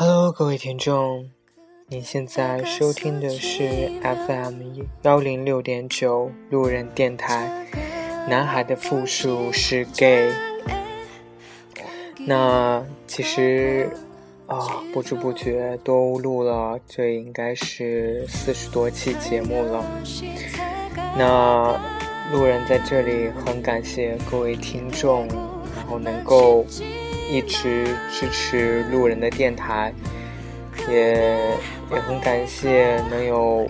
Hello，各位听众，您现在收听的是 FM 幺零六点九路人电台。男孩的复数是 gay。那其实啊，不知不觉都录了，这应该是四十多期节目了。那路人在这里很感谢各位听众，然后能够。一直支持路人的电台，也也很感谢能有，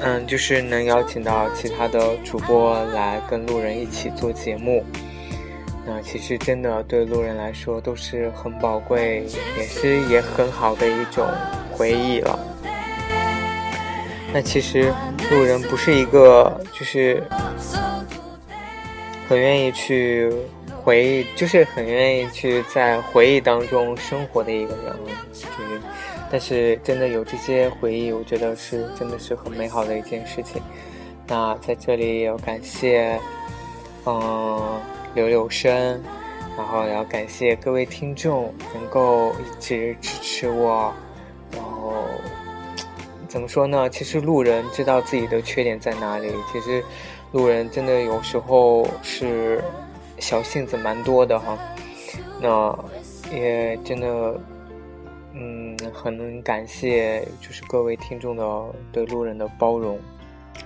嗯，就是能邀请到其他的主播来跟路人一起做节目。那其实真的对路人来说都是很宝贵，也是也很好的一种回忆了。那其实路人不是一个就是很愿意去。回忆就是很愿意去在回忆当中生活的一个人，就是，但是真的有这些回忆，我觉得是真的是很美好的一件事情。那在这里也要感谢，嗯，柳柳生，然后也要感谢各位听众能够一直支持我。然后怎么说呢？其实路人知道自己的缺点在哪里，其实路人真的有时候是。小性子蛮多的哈，那也真的，嗯，很感谢就是各位听众的对路人的包容，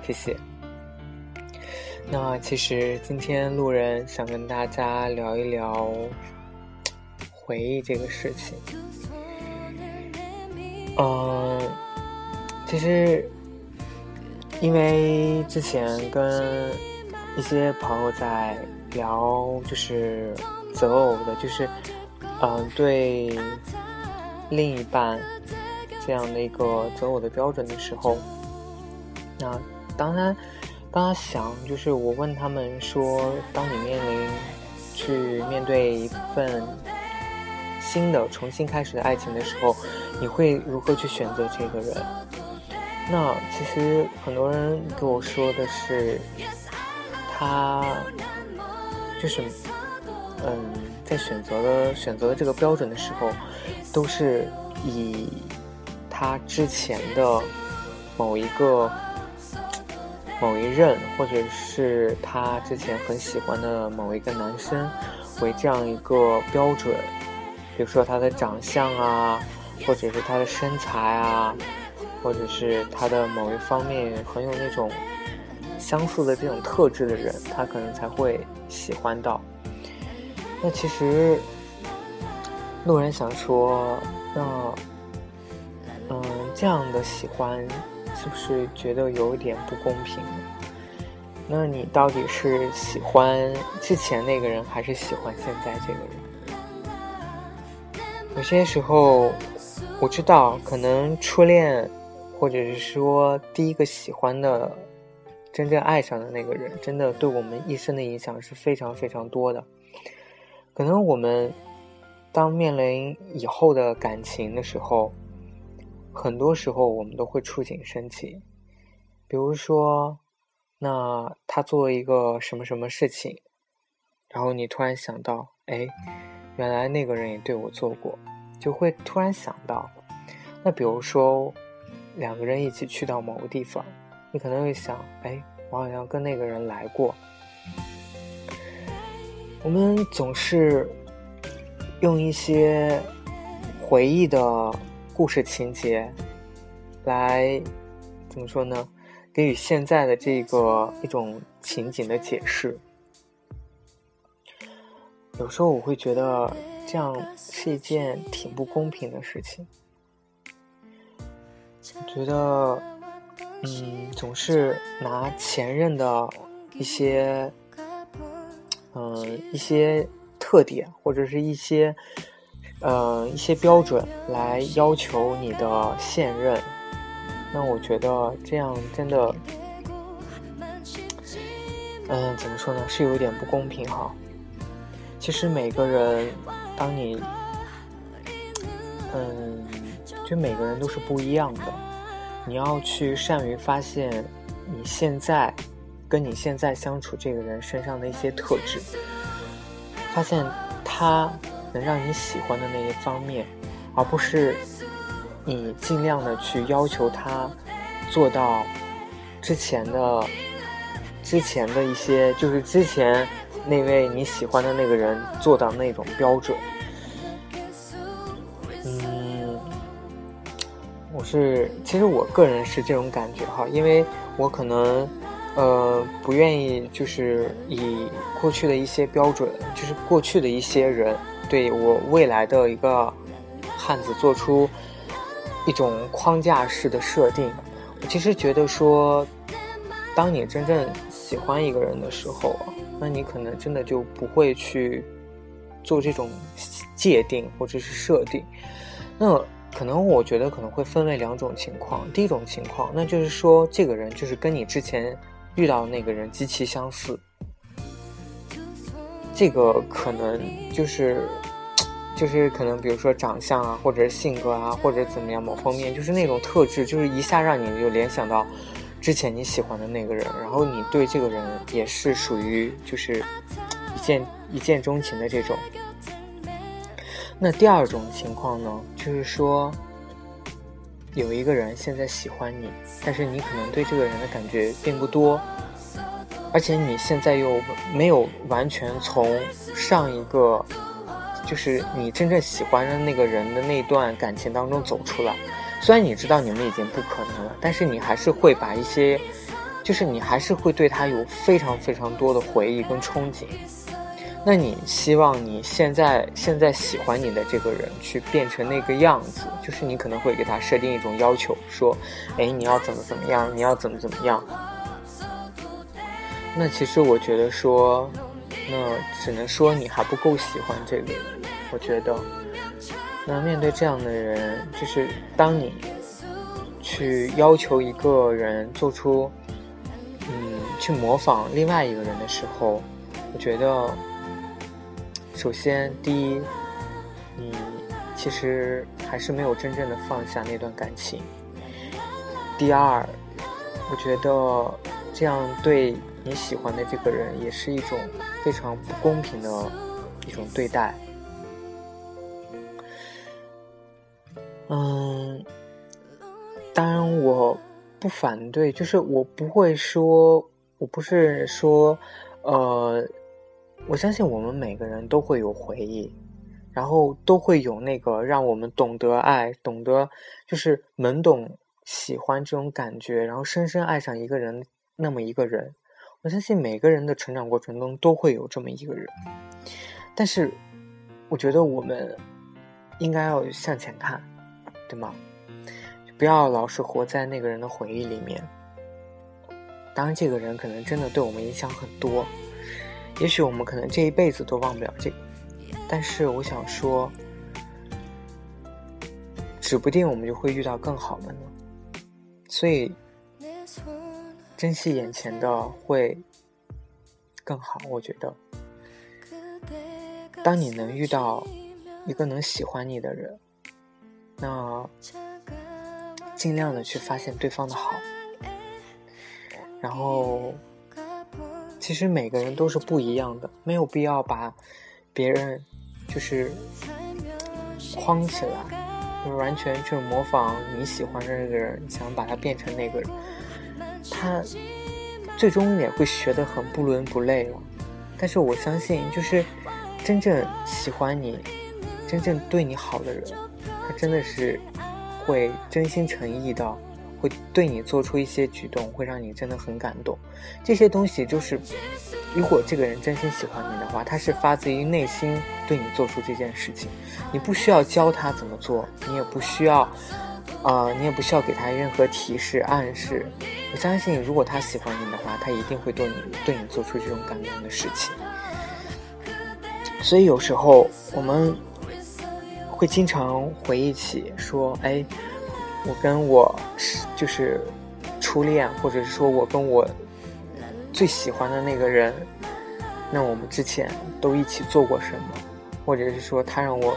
谢谢。那其实今天路人想跟大家聊一聊回忆这个事情，嗯，其实因为之前跟一些朋友在。聊就是择偶的，就是嗯，对另一半这样的一个择偶的标准的时候，那当他当他想，就是我问他们说，当你面临去面对一份新的、重新开始的爱情的时候，你会如何去选择这个人？那其实很多人跟我说的是，他。就是，嗯，在选择的选择的这个标准的时候，都是以他之前的某一个某一任，或者是他之前很喜欢的某一个男生为这样一个标准。比如说他的长相啊，或者是他的身材啊，或者是他的某一方面很有那种。相似的这种特质的人，他可能才会喜欢到。那其实，路人想说，那，嗯，这样的喜欢，是不是觉得有一点不公平？那你到底是喜欢之前那个人，还是喜欢现在这个人？有些时候，我知道，可能初恋，或者是说第一个喜欢的。真正爱上的那个人，真的对我们一生的影响是非常非常多的。可能我们当面临以后的感情的时候，很多时候我们都会触景生情。比如说，那他做了一个什么什么事情，然后你突然想到，哎，原来那个人也对我做过，就会突然想到。那比如说，两个人一起去到某个地方。你可能会想，哎，我好像跟那个人来过。我们总是用一些回忆的故事情节来怎么说呢？给予现在的这个一种情景的解释。有时候我会觉得这样是一件挺不公平的事情。我觉得。嗯，总是拿前任的一些，嗯，一些特点或者是一些，呃，一些标准来要求你的现任，那我觉得这样真的，嗯，怎么说呢，是有一点不公平哈。其实每个人，当你，嗯，就每个人都是不一样的。你要去善于发现你现在跟你现在相处这个人身上的一些特质，发现他能让你喜欢的那一方面，而不是你尽量的去要求他做到之前的之前的一些，就是之前那位你喜欢的那个人做到那种标准。我是其实我个人是这种感觉哈，因为我可能。呃，不愿意就是以过去的一些标准，就是过去的一些人对我未来的一个汉子做出一种框架式的设定。我其实觉得说，当你真正喜欢一个人的时候，那你可能真的就不会去做这种界定或者是设定。那可能我觉得可能会分为两种情况。第一种情况，那就是说这个人就是跟你之前。遇到的那个人极其相似，这个可能就是，就是可能比如说长相啊，或者性格啊，或者怎么样某方面，就是那种特质，就是一下让你就联想到之前你喜欢的那个人，然后你对这个人也是属于就是一见一见钟情的这种。那第二种情况呢，就是说。有一个人现在喜欢你，但是你可能对这个人的感觉并不多，而且你现在又没有完全从上一个，就是你真正喜欢的那个人的那段感情当中走出来。虽然你知道你们已经不可能了，但是你还是会把一些，就是你还是会对他有非常非常多的回忆跟憧憬。那你希望你现在现在喜欢你的这个人去变成那个样子，就是你可能会给他设定一种要求，说，哎，你要怎么怎么样，你要怎么怎么样。那其实我觉得说，那只能说你还不够喜欢这个人。我觉得，那面对这样的人，就是当你去要求一个人做出，嗯，去模仿另外一个人的时候，我觉得。首先，第一，你其实还是没有真正的放下那段感情。第二，我觉得这样对你喜欢的这个人也是一种非常不公平的一种对待。嗯，当然我不反对，就是我不会说，我不是说，呃。我相信我们每个人都会有回忆，然后都会有那个让我们懂得爱、懂得就是懵懂喜欢这种感觉，然后深深爱上一个人那么一个人。我相信每个人的成长过程中都会有这么一个人，但是我觉得我们应该要向前看，对吗？不要老是活在那个人的回忆里面。当然，这个人可能真的对我们影响很多。也许我们可能这一辈子都忘不了这个，但是我想说，指不定我们就会遇到更好的呢。所以，珍惜眼前的会更好。我觉得，当你能遇到一个能喜欢你的人，那尽量的去发现对方的好，然后。其实每个人都是不一样的，没有必要把别人就是框起来，就完全就是模仿你喜欢的那个人，想把他变成那个人，他最终也会学得很不伦不类了。但是我相信，就是真正喜欢你、真正对你好的人，他真的是会真心诚意的。会对你做出一些举动，会让你真的很感动。这些东西就是，如果这个人真心喜欢你的话，他是发自于内心对你做出这件事情。你不需要教他怎么做，你也不需要，呃，你也不需要给他任何提示暗示。我相信，如果他喜欢你的话，他一定会对你对你做出这种感动的事情。所以有时候我们会经常回忆起说，哎。我跟我是就是初恋，或者是说我跟我最喜欢的那个人，那我们之前都一起做过什么，或者是说他让我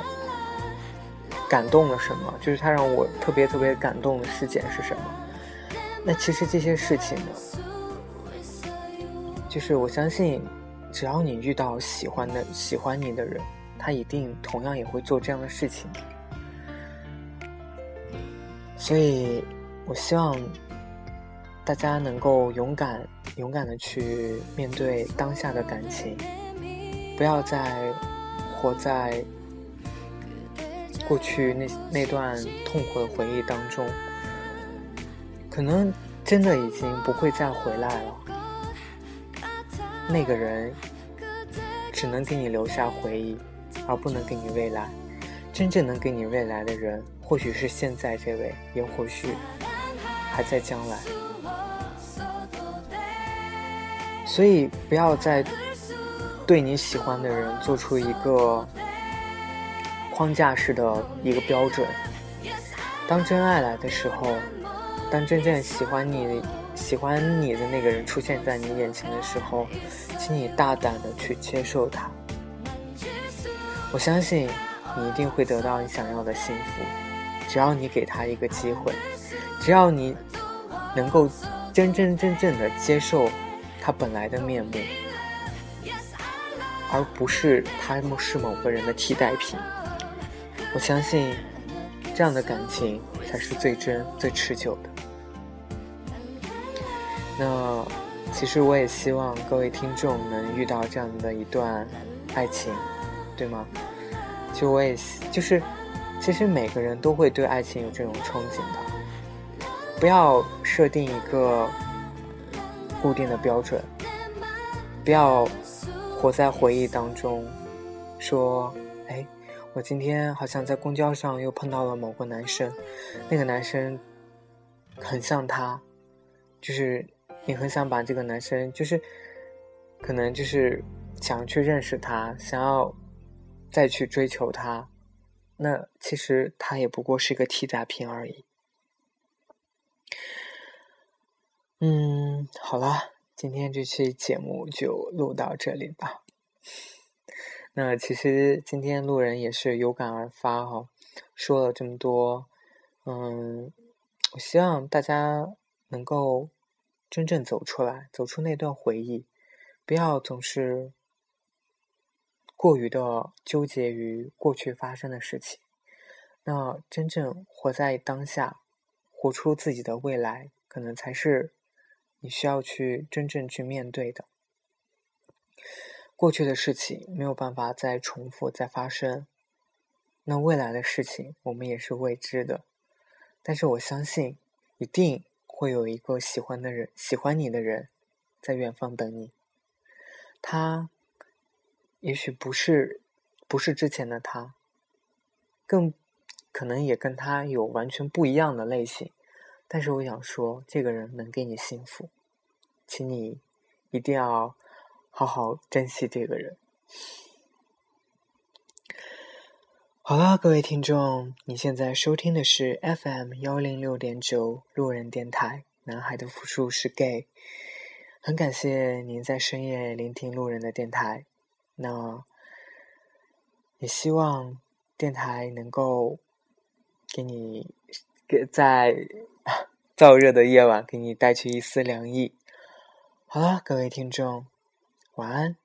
感动了什么，就是他让我特别特别感动的事件是什么？那其实这些事情呢，就是我相信，只要你遇到喜欢的喜欢你的人，他一定同样也会做这样的事情。所以，我希望大家能够勇敢、勇敢的去面对当下的感情，不要再活在过去那那段痛苦的回忆当中。可能真的已经不会再回来了。那个人只能给你留下回忆，而不能给你未来。真正能给你未来的人，或许是现在这位，也或许还在将来。所以，不要再对你喜欢的人做出一个框架式的一个标准。当真爱来的时候，当真正喜欢你、喜欢你的那个人出现在你眼前的时候，请你大胆的去接受他。我相信。你一定会得到你想要的幸福，只要你给他一个机会，只要你能够真真正正的接受他本来的面目，而不是他是某个人的替代品。我相信这样的感情才是最真、最持久的。那其实我也希望各位听众能遇到这样的一段爱情，对吗？就我也就是，其实每个人都会对爱情有这种憧憬的。不要设定一个固定的标准，不要活在回忆当中，说：“哎，我今天好像在公交上又碰到了某个男生，那个男生很像他，就是你很想把这个男生，就是可能就是想去认识他，想要。”再去追求他，那其实他也不过是个替代品而已。嗯，好了，今天这期节目就录到这里吧。那其实今天路人也是有感而发哈，说了这么多，嗯，我希望大家能够真正走出来，走出那段回忆，不要总是。过于的纠结于过去发生的事情，那真正活在当下，活出自己的未来，可能才是你需要去真正去面对的。过去的事情没有办法再重复再发生，那未来的事情我们也是未知的。但是我相信，一定会有一个喜欢的人，喜欢你的人，在远方等你。他。也许不是，不是之前的他，更可能也跟他有完全不一样的类型。但是我想说，这个人能给你幸福，请你一定要好好珍惜这个人。好了，各位听众，你现在收听的是 FM 幺零六点九路人电台，男孩的复数是 gay。很感谢您在深夜聆听路人的电台。那也希望电台能够给你给在燥热的夜晚给你带去一丝凉意。好了，各位听众，晚安。